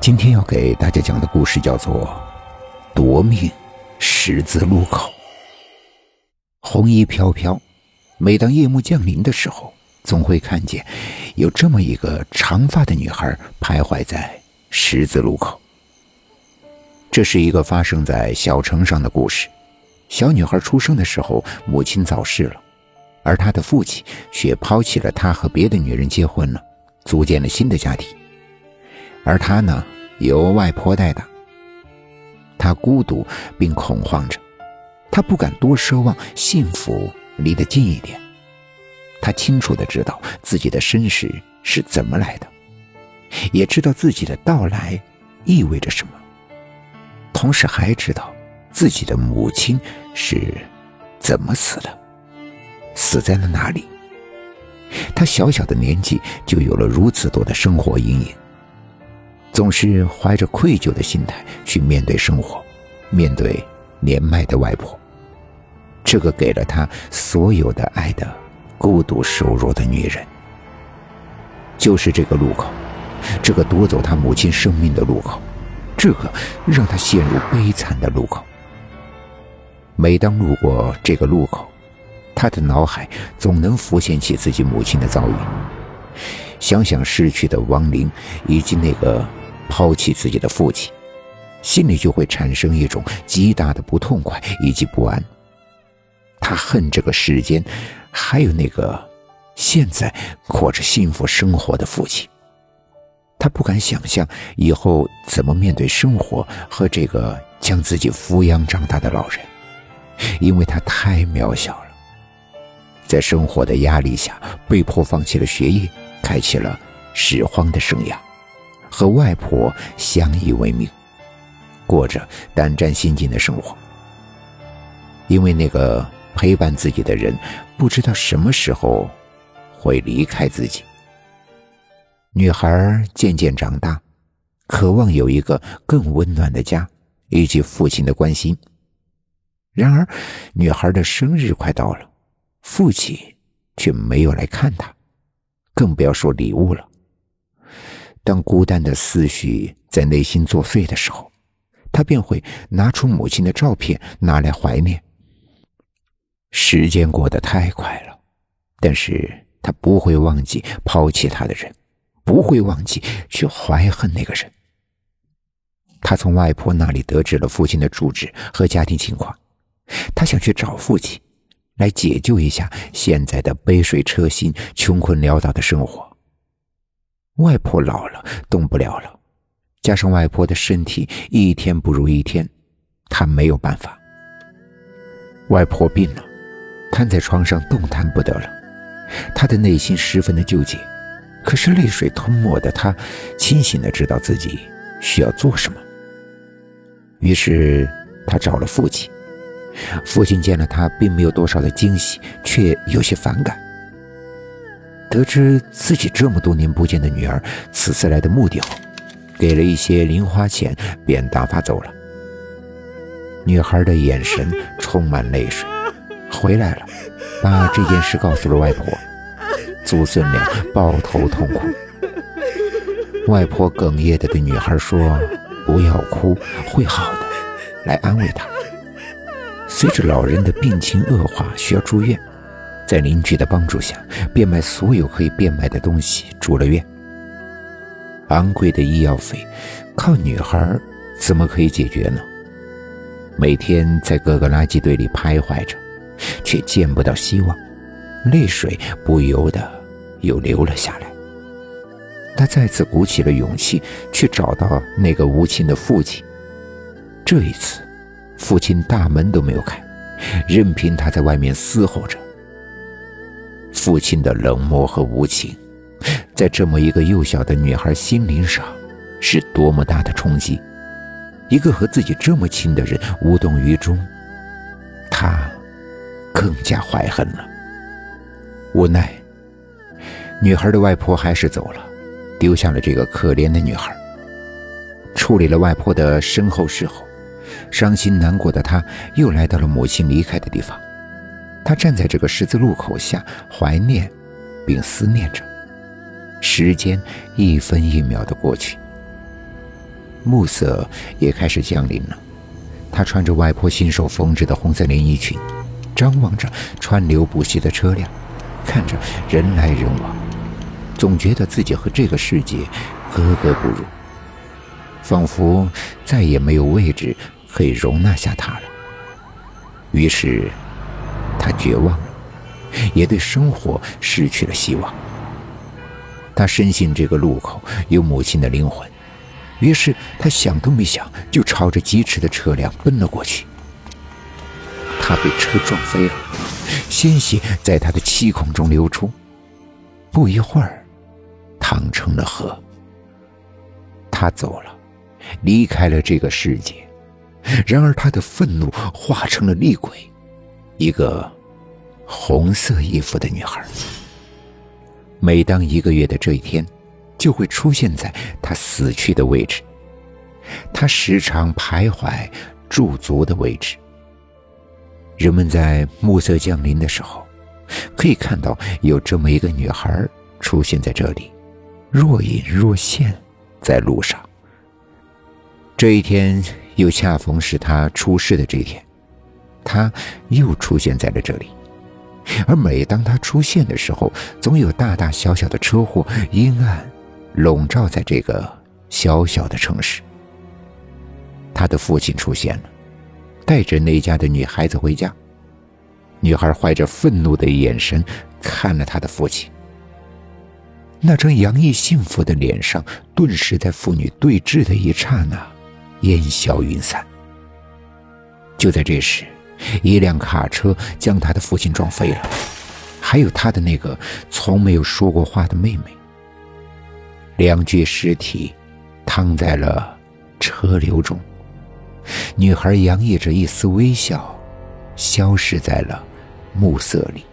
今天要给大家讲的故事叫做《夺命十字路口》。红衣飘飘，每当夜幕降临的时候，总会看见有这么一个长发的女孩徘徊在十字路口。这是一个发生在小城上的故事。小女孩出生的时候，母亲早逝了，而她的父亲却抛弃了她和别的女人结婚了，组建了新的家庭。而他呢，由外婆带大。他孤独并恐慌着，他不敢多奢望幸福离得近一点。他清楚的知道自己的身世是怎么来的，也知道自己的到来意味着什么，同时还知道自己的母亲是怎么死的，死在了哪里。他小小的年纪就有了如此多的生活阴影。总是怀着愧疚的心态去面对生活，面对年迈的外婆，这个给了他所有的爱的孤独瘦弱的女人，就是这个路口，这个夺走他母亲生命的路口，这个让他陷入悲惨的路口。每当路过这个路口，他的脑海总能浮现起自己母亲的遭遇，想想逝去的亡灵以及那个。抛弃自己的父亲，心里就会产生一种极大的不痛快以及不安。他恨这个世间，还有那个现在过着幸福生活的父亲。他不敢想象以后怎么面对生活和这个将自己抚养长大的老人，因为他太渺小了，在生活的压力下被迫放弃了学业，开启了拾荒的生涯。和外婆相依为命，过着胆战心惊的生活。因为那个陪伴自己的人，不知道什么时候会离开自己。女孩渐渐长大，渴望有一个更温暖的家，以及父亲的关心。然而，女孩的生日快到了，父亲却没有来看她，更不要说礼物了。当孤单的思绪在内心作祟的时候，他便会拿出母亲的照片拿来怀念。时间过得太快了，但是他不会忘记抛弃他的人，不会忘记去怀恨那个人。他从外婆那里得知了父亲的住址和家庭情况，他想去找父亲，来解救一下现在的杯水车薪、穷困潦倒的生活。外婆老了，动不了了，加上外婆的身体一天不如一天，他没有办法。外婆病了，瘫在床上动弹不得了，他的内心十分的纠结，可是泪水吞没的他，清醒的知道自己需要做什么。于是他找了父亲，父亲见了他，并没有多少的惊喜，却有些反感。得知自己这么多年不见的女儿此次来的目的后，给了一些零花钱，便打发走了。女孩的眼神充满泪水，回来了，把这件事告诉了外婆。祖孙俩抱头痛哭。外婆哽咽的对女孩说：“不要哭，会好的。”来安慰她。随着老人的病情恶化，需要住院。在邻居的帮助下，变卖所有可以变卖的东西，住了院。昂贵的医药费，靠女孩怎么可以解决呢？每天在各个垃圾堆里徘徊着，却见不到希望，泪水不由得又流了下来。他再次鼓起了勇气，去找到那个无情的父亲。这一次，父亲大门都没有开，任凭他在外面嘶吼着。父亲的冷漠和无情，在这么一个幼小的女孩心灵上，是多么大的冲击！一个和自己这么亲的人无动于衷，她更加怀恨了。无奈，女孩的外婆还是走了，丢下了这个可怜的女孩。处理了外婆的身后事后，伤心难过的她又来到了母亲离开的地方。他站在这个十字路口下，怀念，并思念着。时间一分一秒的过去，暮色也开始降临了。他穿着外婆亲手缝制的红色连衣裙，张望着川流不息的车辆，看着人来人往，总觉得自己和这个世界格格不入，仿佛再也没有位置可以容纳下他了。于是，他绝望了，也对生活失去了希望。他深信这个路口有母亲的灵魂。于是他想都没想，就朝着疾驰的车辆奔了过去。他被车撞飞了，鲜血在他的七孔中流出。不一会儿，淌成了河。他走了，离开了这个世界。然而他的愤怒化成了厉鬼，一个红色衣服的女孩。每当一个月的这一天。就会出现在他死去的位置，他时常徘徊驻足的位置。人们在暮色降临的时候，可以看到有这么一个女孩出现在这里，若隐若现在路上。这一天又恰逢是他出事的这一天，他又出现在了这里。而每当他出现的时候，总有大大小小的车祸，阴暗。笼罩在这个小小的城市。他的父亲出现了，带着那家的女孩子回家。女孩怀着愤怒的眼神看了他的父亲，那张洋溢幸福的脸上，顿时在父女对峙的一刹那，烟消云散。就在这时，一辆卡车将他的父亲撞飞了，还有他的那个从没有说过话的妹妹。两具尸体躺在了车流中，女孩洋溢着一丝微笑，消失在了暮色里。